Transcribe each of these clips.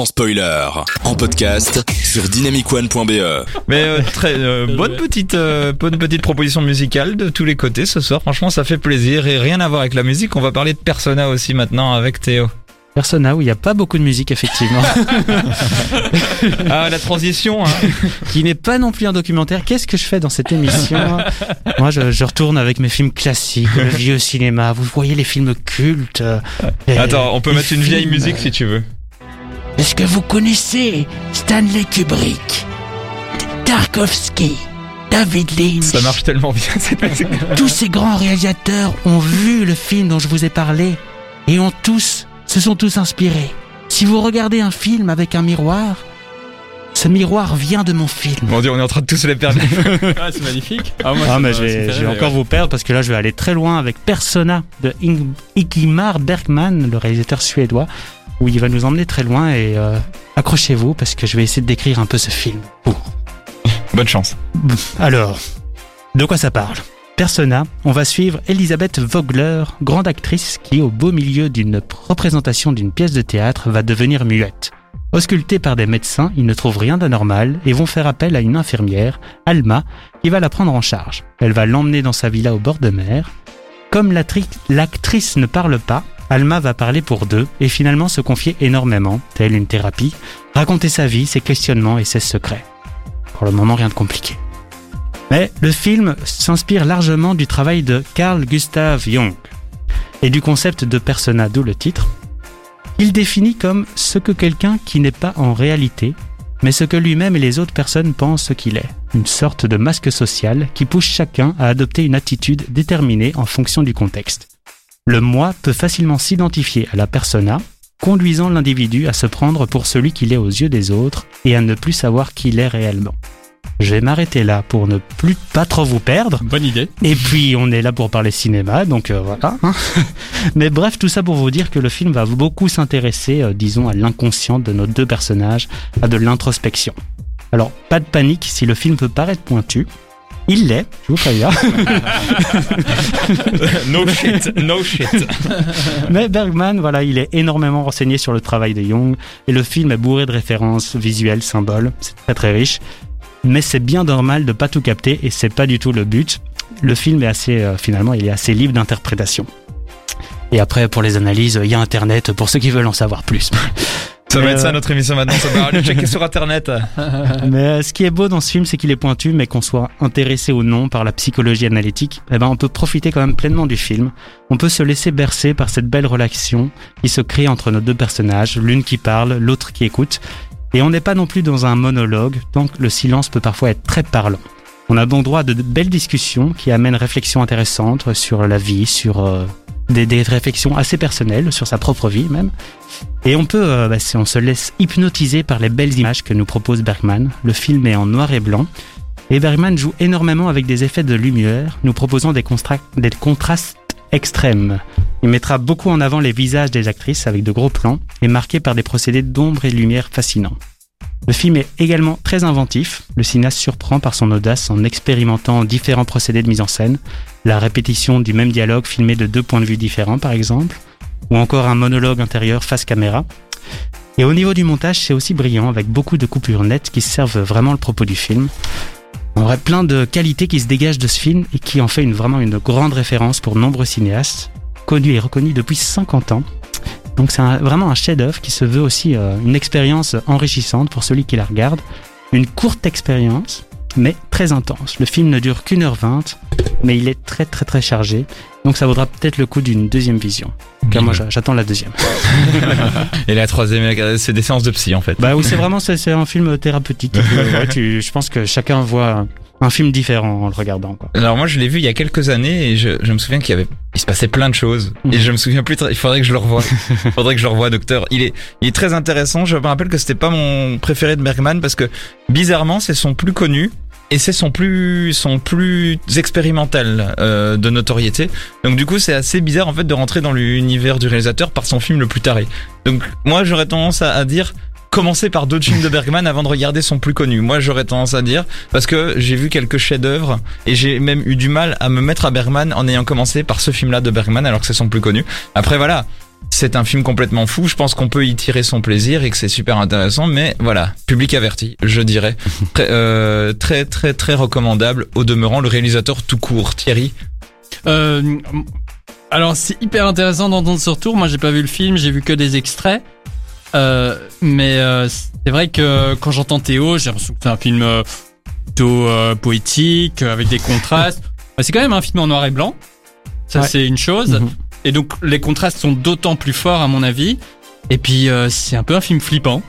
sans spoiler. En podcast sur dynamicone.be. Mais euh, très euh, bonne petite euh, bonne petite proposition musicale de tous les côtés ce soir. Franchement, ça fait plaisir et rien à voir avec la musique. On va parler de Persona aussi maintenant avec Théo. Persona où il n'y a pas beaucoup de musique effectivement, Ah, la transition. Hein. qui n'est pas non plus un documentaire. Qu'est-ce que je fais dans cette émission? Moi, je, je retourne avec mes films classiques, le vieux cinéma. Vous voyez les films cultes. et- Attends, on peut mettre une vieille musique si tu veux. Est-ce que vous connaissez Stanley Kubrick, Tarkovsky, David Lynch Ça marche tellement bien cette musique. Tous ces grands réalisateurs ont vu le film dont je vous ai parlé et ont tous, se sont tous inspirés. Si vous regardez un film avec un miroir, ce miroir vient de mon film. Mon dieu, on est en train de tous les perdre. Ah, c'est magnifique. Ah, moi, Ah, mais m'a- je vais, encore ouais. vous perdre parce que là, je vais aller très loin avec Persona de Ing- Ingmar Bergman, le réalisateur suédois, où il va nous emmener très loin et euh, accrochez-vous parce que je vais essayer de décrire un peu ce film. Bonne chance. Alors, de quoi ça parle? Persona, on va suivre Elisabeth Vogler, grande actrice qui, au beau milieu d'une représentation d'une pièce de théâtre, va devenir muette. Auscultée par des médecins, ils ne trouvent rien d'anormal et vont faire appel à une infirmière, Alma, qui va la prendre en charge. Elle va l'emmener dans sa villa au bord de mer. Comme l'actrice ne parle pas, Alma va parler pour deux et finalement se confier énormément, telle une thérapie, raconter sa vie, ses questionnements et ses secrets. Pour le moment, rien de compliqué. Mais le film s'inspire largement du travail de Carl Gustav Jung et du concept de persona, d'où le titre. Il définit comme ce que quelqu'un qui n'est pas en réalité, mais ce que lui-même et les autres personnes pensent qu'il est. Une sorte de masque social qui pousse chacun à adopter une attitude déterminée en fonction du contexte. Le moi peut facilement s'identifier à la persona, conduisant l'individu à se prendre pour celui qu'il est aux yeux des autres et à ne plus savoir qui il est réellement. Je vais m'arrêter là pour ne plus pas trop vous perdre. Bonne idée. Et puis on est là pour parler cinéma, donc euh, voilà. Mais bref, tout ça pour vous dire que le film va beaucoup s'intéresser, euh, disons, à l'inconscient de nos deux personnages, à de l'introspection. Alors, pas de panique si le film peut paraître pointu. Il l'est, je vous préviens. no shit, no shit. Mais Bergman, voilà, il est énormément renseigné sur le travail de Jung et le film est bourré de références visuelles, symboles. C'est très très riche. Mais c'est bien normal de pas tout capter et c'est pas du tout le but. Le film est assez, euh, finalement, il est assez libre d'interprétation. Et après, pour les analyses, il y a Internet pour ceux qui veulent en savoir plus. Ça va être ça euh, notre émission maintenant. Ça va aller checker sur internet. Mais euh, ce qui est beau dans ce film, c'est qu'il est pointu, mais qu'on soit intéressé ou non par la psychologie analytique, eh ben on peut profiter quand même pleinement du film. On peut se laisser bercer par cette belle relation qui se crée entre nos deux personnages, l'une qui parle, l'autre qui écoute. Et on n'est pas non plus dans un monologue, tant que le silence peut parfois être très parlant. On a bon droit à de belles discussions qui amènent réflexions intéressantes sur la vie, sur euh, des, des réflexions assez personnelles, sur sa propre vie même. Et on peut, euh, bah, si on se laisse hypnotiser par les belles images que nous propose Bergman. Le film est en noir et blanc. Et Bergman joue énormément avec des effets de lumière, nous proposant des, contrastes extrêmes. Il mettra beaucoup en avant les visages des actrices avec de gros plans et marqués par des procédés d'ombre et lumière fascinants. Le film est également très inventif. Le cinéaste surprend par son audace en expérimentant différents procédés de mise en scène, la répétition du même dialogue filmé de deux points de vue différents par exemple, ou encore un monologue intérieur face caméra. Et au niveau du montage, c'est aussi brillant avec beaucoup de coupures nettes qui servent vraiment le propos du film. En vrai, plein de qualités qui se dégagent de ce film et qui en fait une, vraiment une grande référence pour nombreux cinéastes, connus et reconnus depuis 50 ans. Donc c'est vraiment un chef-d'œuvre qui se veut aussi euh, une expérience enrichissante pour celui qui la regarde. Une courte expérience, mais très intense. Le film ne dure qu'une heure vingt, mais il est très très très chargé. Donc ça vaudra peut-être le coup d'une deuxième vision. Car moi j'a- j'attends la deuxième. Et la troisième, euh, c'est des séances de psy en fait. Bah oui, c'est vraiment c'est un film thérapeutique. Ouais, tu- je pense que chacun voit un film différent en le regardant. Quoi. Alors moi je l'ai vu il y a quelques années et je, je me souviens qu'il y avait il se passait plein de choses et je me souviens plus il faudrait que je le revoie. Il faudrait que je le revoie docteur. Il est il est très intéressant, je me rappelle que c'était pas mon préféré de Bergman parce que bizarrement c'est son plus connu et c'est son plus son plus expérimental euh, de notoriété. Donc du coup c'est assez bizarre en fait de rentrer dans l'univers du réalisateur par son film le plus taré. Donc moi j'aurais tendance à, à dire commencer par d'autres films de Bergman avant de regarder son plus connu. Moi, j'aurais tendance à dire parce que j'ai vu quelques chefs-d'œuvre et j'ai même eu du mal à me mettre à Bergman en ayant commencé par ce film-là de Bergman alors que c'est son plus connu. Après, voilà. C'est un film complètement fou. Je pense qu'on peut y tirer son plaisir et que c'est super intéressant. Mais voilà, public averti, je dirais. Très, euh, très, très, très recommandable. Au demeurant, le réalisateur tout court, Thierry. Euh, alors c'est hyper intéressant d'entendre ce retour. Moi j'ai pas vu le film, j'ai vu que des extraits. Euh, mais euh, c'est vrai que quand j'entends Théo, j'ai l'impression que c'est un film plutôt euh, poétique, avec des contrastes. Bah, c'est quand même un film en noir et blanc. Ça Ouais. c'est une chose. Mhm. Et donc les contrastes sont d'autant plus forts à mon avis. Et puis euh, c'est un peu un film flippant.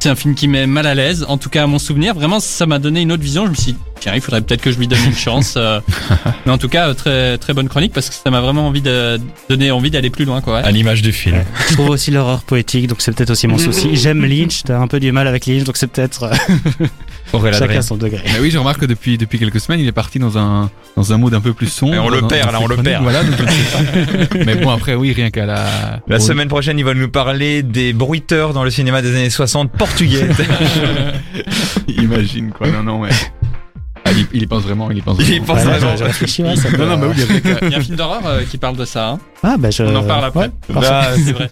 C'est un film qui met mal à l'aise, en tout cas à mon souvenir. Vraiment, ça m'a donné une autre vision. Je me suis dit, tiens, il faudrait peut-être que je lui donne une chance. euh. Mais en tout cas, euh, très très bonne chronique parce que ça m'a vraiment envie de donner envie d'aller plus loin, quoi. ouais. À l'image du film. Je trouve aussi l'horreur poétique, donc c'est peut-être aussi mon souci. J'aime Lynch, t'as un peu du mal avec Lynch, donc c'est peut-être euh, chacun Adrien. son degré. Mais oui, je remarque que depuis, depuis quelques semaines, il est parti dans un, dans un mood un peu plus sombre. Et on le dans- perd, dans là, on le perd. Voilà, donc je ne sais pas. Mais bon, après, oui, rien qu'à la... La semaine prochaine, il va nous parler des bruiteurs dans le cinéma des années 60 portugais. Imagine, quoi. Non, non, ouais. Ah, il, il y pense vraiment, il y pense Il y vraiment. pense Ouais, vraiment. j'ai réfléchi, ouais, ça peut- Non, non, mais oui, il y a un film d'horreur euh, qui parle de ça. Hein. Ah, bah, je... On en parle après. Ouais. Bah, C'est vrai.